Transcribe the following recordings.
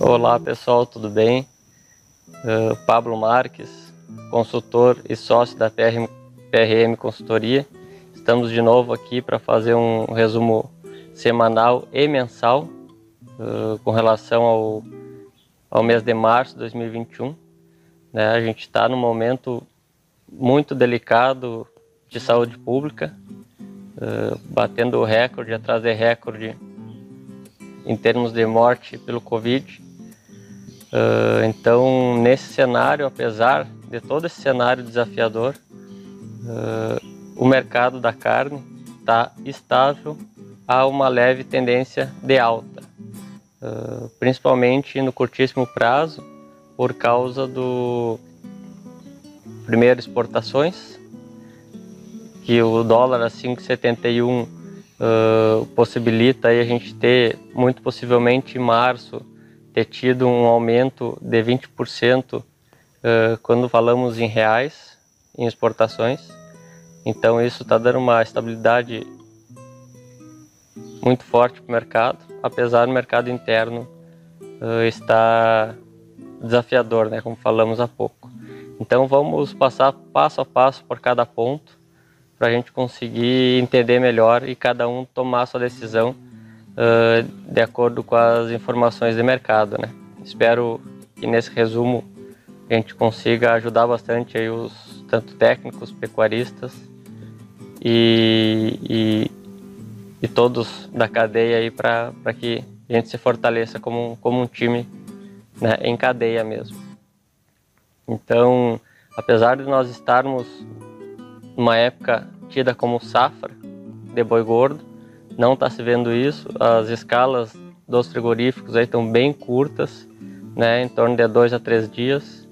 Olá pessoal, tudo bem? Uh, Pablo Marques, consultor e sócio da PRM, PRM Consultoria. Estamos de novo aqui para fazer um resumo semanal e mensal uh, com relação ao, ao mês de março de 2021. Né? A gente está num momento muito delicado de saúde pública, uh, batendo recorde atrás de recorde em termos de morte pelo Covid. Uh, então, nesse cenário, apesar de todo esse cenário desafiador, uh, o mercado da carne está estável a uma leve tendência de alta, uh, principalmente no curtíssimo prazo, por causa do primeiro exportações, que o dólar a 5,71 uh, possibilita aí a gente ter, muito possivelmente em março, ter tido um aumento de 20% uh, quando falamos em reais, em exportações. Então isso está dando uma estabilidade muito forte para o mercado, apesar do mercado interno uh, estar desafiador, né, como falamos há pouco. Então vamos passar passo a passo por cada ponto para a gente conseguir entender melhor e cada um tomar sua decisão uh, de acordo com as informações de mercado. Né? Espero que nesse resumo a gente consiga ajudar bastante aí os tanto técnicos, pecuaristas e, e, e todos da cadeia aí para que a gente se fortaleça como, como um time né, em cadeia mesmo. Então, apesar de nós estarmos numa época tida como safra de boi gordo, não está se vendo isso. As escalas dos frigoríficos aí estão bem curtas, né, em torno de dois a três dias,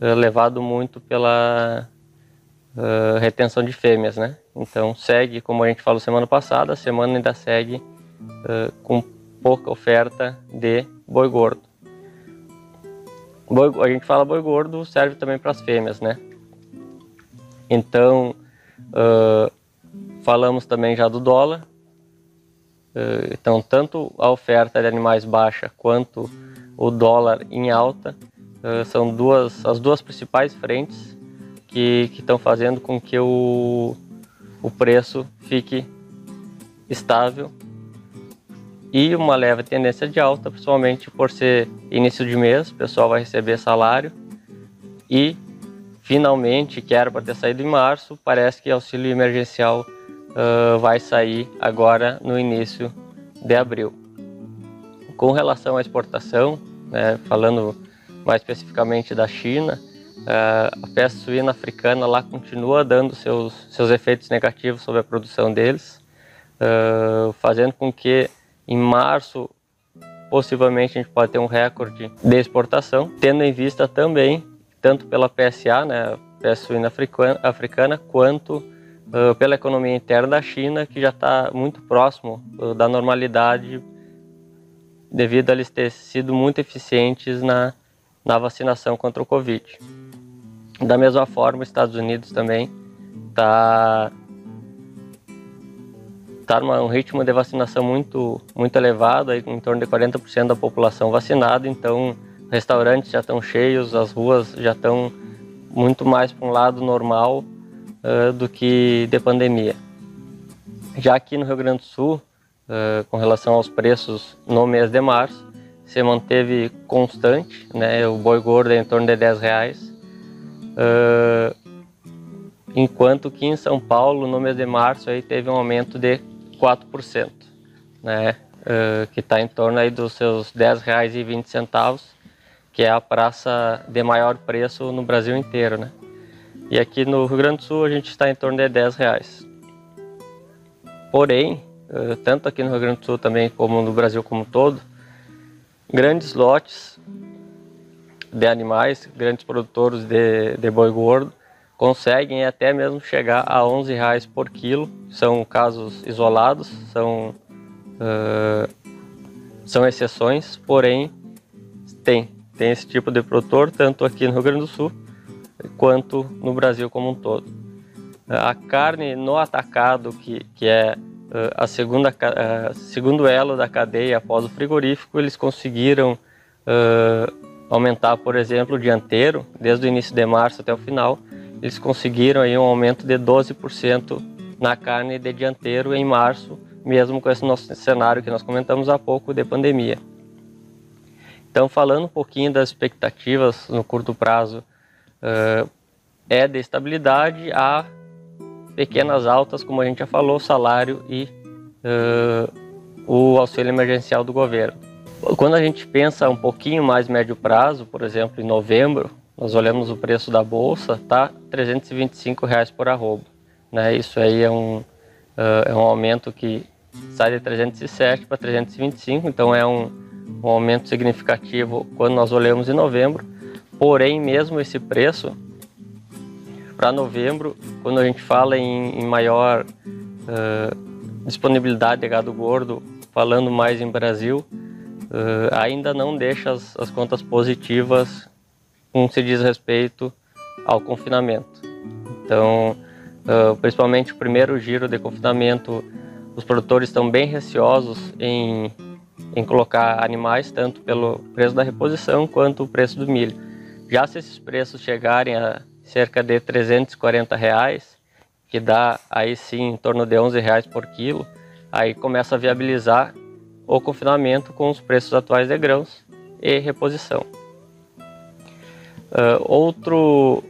eh, levado muito pela uh, retenção de fêmeas, né? Então segue, como a gente falou semana passada, a semana ainda segue uh, com pouca oferta de boi gordo. Boi, a gente fala boi gordo serve também para as fêmeas, né? Então uh, falamos também já do dólar. então tanto a oferta de animais baixa quanto o dólar em alta são duas as duas principais frentes que estão fazendo com que o, o preço fique estável e uma leve tendência de alta, principalmente por ser início de mês, o pessoal vai receber salário e finalmente, que era para ter saído em março, parece que auxílio emergencial uh, vai sair agora no início de abril. Com relação à exportação, né, falando mais especificamente da China, Uh, a peste suína africana lá continua dando seus, seus efeitos negativos sobre a produção deles, uh, fazendo com que em março possivelmente a gente pode ter um recorde de exportação, tendo em vista também, tanto pela PSA, né, peste suína africana, quanto uh, pela economia interna da China, que já está muito próximo da normalidade devido a eles terem sido muito eficientes na, na vacinação contra o Covid. Da mesma forma, os Estados Unidos também está tá num ritmo de vacinação muito muito elevado, aí, em torno de 40% da população vacinada, então restaurantes já estão cheios, as ruas já estão muito mais para um lado normal uh, do que de pandemia. Já aqui no Rio Grande do Sul, uh, com relação aos preços no mês de março, se manteve constante, né? O boi gordo é em torno de 10 reais, Uh, enquanto que em São Paulo, no mês de março, aí teve um aumento de 4%, né? Que está em torno aí dos seus R$ 10,20, que é a praça de maior preço no Brasil inteiro, né? E aqui no Rio Grande do Sul a gente está em torno de 10 reais. Porém, uh, tanto aqui no Rio Grande do Sul também como no Brasil como um todo, grandes lotes de animais, grandes produtores de, de boi gordo, conseguem até mesmo chegar a 11 reais por quilo. São casos isolados, são, uh, são exceções, porém tem, tem esse tipo de produtor tanto aqui no Rio Grande do Sul quanto no Brasil como um todo. A carne no atacado, que, que é a segunda uh, segundo elo da cadeia após o frigorífico eles conseguiram uh, aumentar por exemplo o dianteiro desde o início de março até o final eles conseguiram aí um aumento de 12% na carne de dianteiro em março mesmo com esse nosso cenário que nós comentamos há pouco de pandemia então falando um pouquinho das expectativas no curto prazo uh, é de estabilidade a pequenas altas, como a gente já falou, salário e uh, o auxílio emergencial do governo. Quando a gente pensa um pouquinho mais médio prazo, por exemplo, em novembro, nós olhamos o preço da bolsa, tá 325 reais por arroba, né? Isso aí é um uh, é um aumento que sai de 307 para 325, então é um, um aumento significativo quando nós olhamos em novembro. Porém, mesmo esse preço para novembro, quando a gente fala em, em maior uh, disponibilidade de gado gordo, falando mais em Brasil, uh, ainda não deixa as, as contas positivas com se diz respeito ao confinamento. Então, uh, principalmente o primeiro giro de confinamento, os produtores estão bem receosos em, em colocar animais, tanto pelo preço da reposição quanto o preço do milho. Já se esses preços chegarem a cerca de 340 reais, que dá aí sim em torno de 11 reais por quilo, aí começa a viabilizar o confinamento com os preços atuais de grãos e reposição. Uh, outro,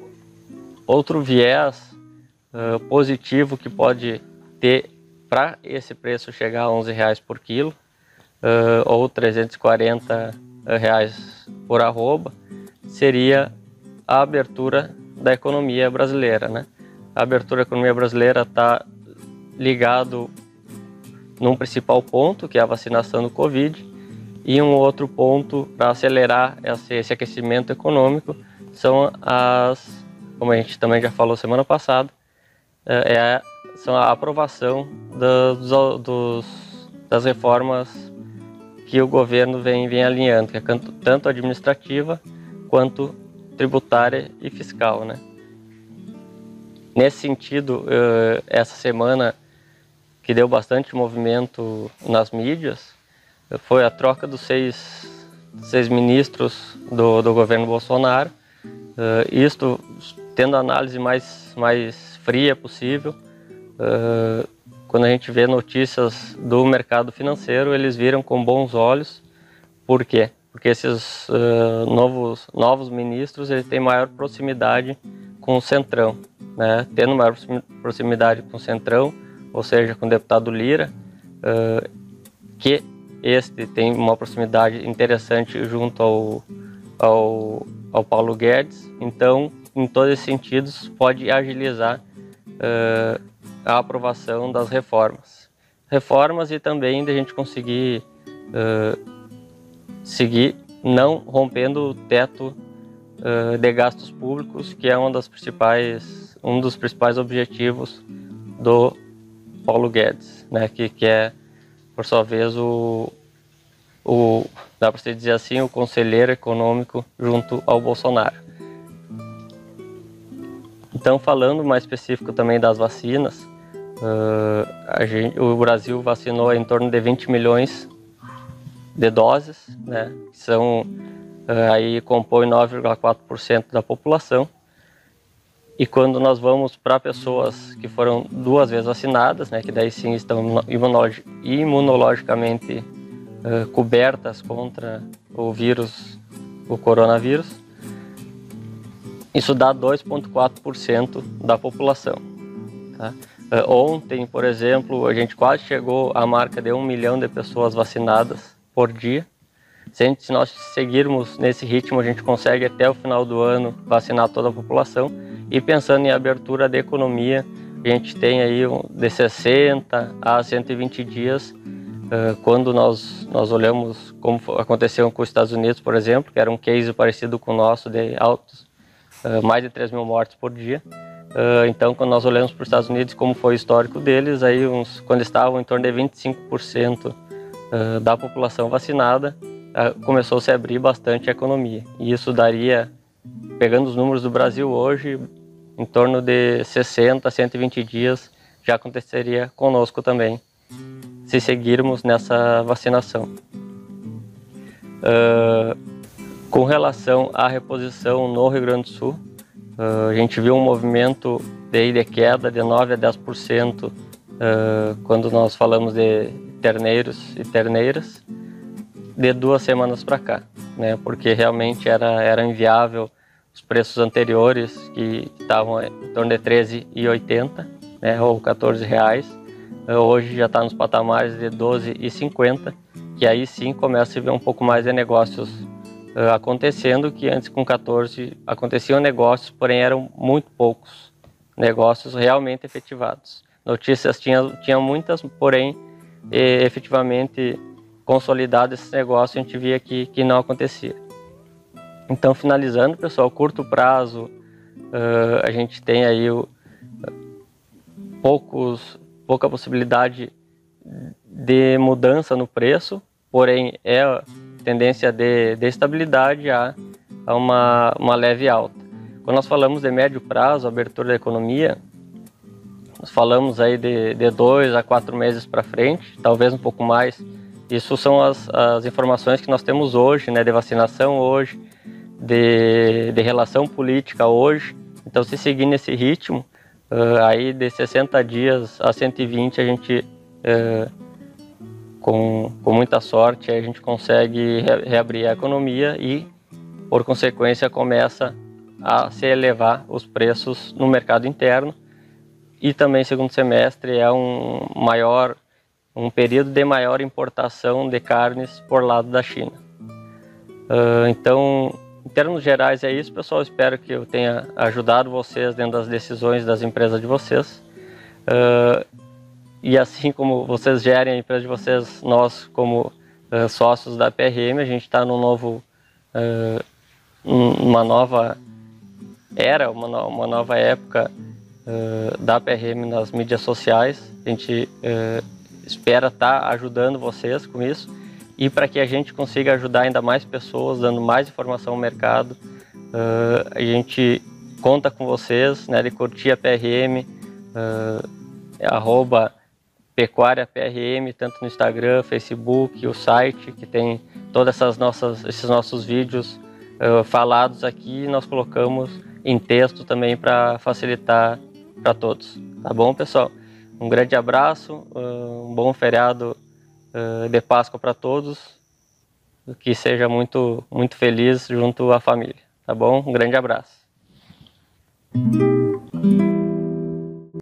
outro viés uh, positivo que pode ter para esse preço chegar a 11 reais por quilo uh, ou 340 reais por arroba seria a abertura da economia brasileira, né? A abertura da economia brasileira está ligado num principal ponto, que é a vacinação do Covid, e um outro ponto para acelerar esse, esse, aquecimento econômico são as, como a gente também já falou semana passada, é, é são a aprovação dos, dos, das reformas que o governo vem, vem alinhando, que é tanto administrativa quanto tributária e fiscal, né? Nesse sentido, eh, essa semana que deu bastante movimento nas mídias foi a troca dos seis, seis ministros do, do governo Bolsonaro. Eh, isto tendo a análise mais, mais fria possível. Quando a gente vê notícias do mercado financeiro, eles viram com bons olhos. Por quê? porque esses uh, novos, novos ministros eles têm maior proximidade com o Centrão, né? tendo maior proximidade com o Centrão, ou seja, com o deputado Lira, uh, que este tem uma proximidade interessante junto ao, ao, ao Paulo Guedes, então, em todos esses sentidos, pode agilizar uh, a aprovação das reformas. Reformas e também de a gente conseguir seguir não rompendo o teto uh, de gastos públicos, que é uma das principais, um dos principais objetivos do Paulo Guedes, né, que, que é, por sua vez, o, o dá para se dizer assim, o conselheiro econômico junto ao Bolsonaro. Então, falando mais específico também das vacinas, uh, gente, o Brasil vacinou em torno de 20 milhões de doses, né, são eh, aí compõe 9,4% da população. E quando nós vamos para pessoas que foram duas vezes vacinadas, né, que daí sim estão imunologicamente uh, cobertas contra o vírus, o coronavírus, isso dá 2,4% da população. Tá? Uh, ontem, por exemplo, a gente quase chegou à marca de um milhão de pessoas vacinadas por dia. Se, gente, se nós seguirmos nesse ritmo, a gente consegue até o final do ano vacinar toda a população. E pensando em abertura da economia, a gente tem aí de 60 a 120 dias, quando nós, nós olhamos como aconteceu com os Estados Unidos, por exemplo, que era um case parecido com o nosso de altos, mais de 3 mil mortes por dia. Então, quando nós olhamos para os Estados Unidos, como foi o histórico deles, aí uns, quando estavam em torno de 25% uh, da população vacinada, uh, começou -se a se abrir bastante a economia. E isso daria, pegando os números do Brasil hoje, em torno de 60 a 120 dias já aconteceria conosco também. se seguirmos nessa vacinação. Uh, com relação à reposição no Rio Grande do Sul, uh, a gente viu um movimento de, de queda de 9 a 10% uh, quando nós falamos de terneiros e terneiras de duas semanas para cá, né? Porque realmente era era inviável os preços anteriores que estavam em torno de 13,80, né, ou 14 reais, hoje já está nos patamares de 12,50, que aí sim começa a ver um pouco mais de negócios acontecendo, que antes com 14 aconteciam negócios, porém eram muito poucos negócios realmente efetivados. Notícias tinha, tinha muitas, porém e, efetivamente consolidado esse negócio a gente via que, que não acontecia. Então, finalizando, pessoal, curto prazo, uh, a gente tem aí o, poucos, pouca possibilidade de mudança no preço, porém é tendência de, de estabilidade a, a uma, uma leve alta. Quando nós falamos de médio prazo, abertura da economia, nós falamos aí de, de dois a quatro meses para frente, talvez um pouco mais. Isso são as, as informações que nós temos hoje, né, de vacinação hoje, de, de relação política hoje. Então, se seguir nesse ritmo, uh, aí de 60 dias a 120, a gente, uh, com, com muita sorte, a gente consegue re reabrir a economia e, por consequência, começa a se elevar os preços no mercado interno. E também, segundo semestre, é um maior um período de maior importação de carnes por lado da China. Uh, então, em termos gerais é isso, pessoal. Espero que eu tenha ajudado vocês dentro das decisões das empresas de vocês. Uh, e assim como vocês gerem a empresa de vocês, nós como uh, sócios da PRM, a gente está num novo, uh, uma nova era, uma, no, uma nova época da PRM nas mídias sociais. A gente espera estar tá ajudando vocês com isso e para que a gente consiga ajudar ainda mais pessoas, dando mais informação ao mercado. Uh, a gente conta com vocês, né, de curtir a PRM, uh, arroba Pecuária PRM, tanto no Instagram, Facebook, o site, que tem todos esses nossos vídeos uh, falados aqui, nós colocamos em texto também para facilitar para todos. Tá bom, pessoal? Um grande abraço, um bom feriado uh, de Páscoa para todos, que seja muito, muito feliz junto à família, tá bom? Um grande abraço.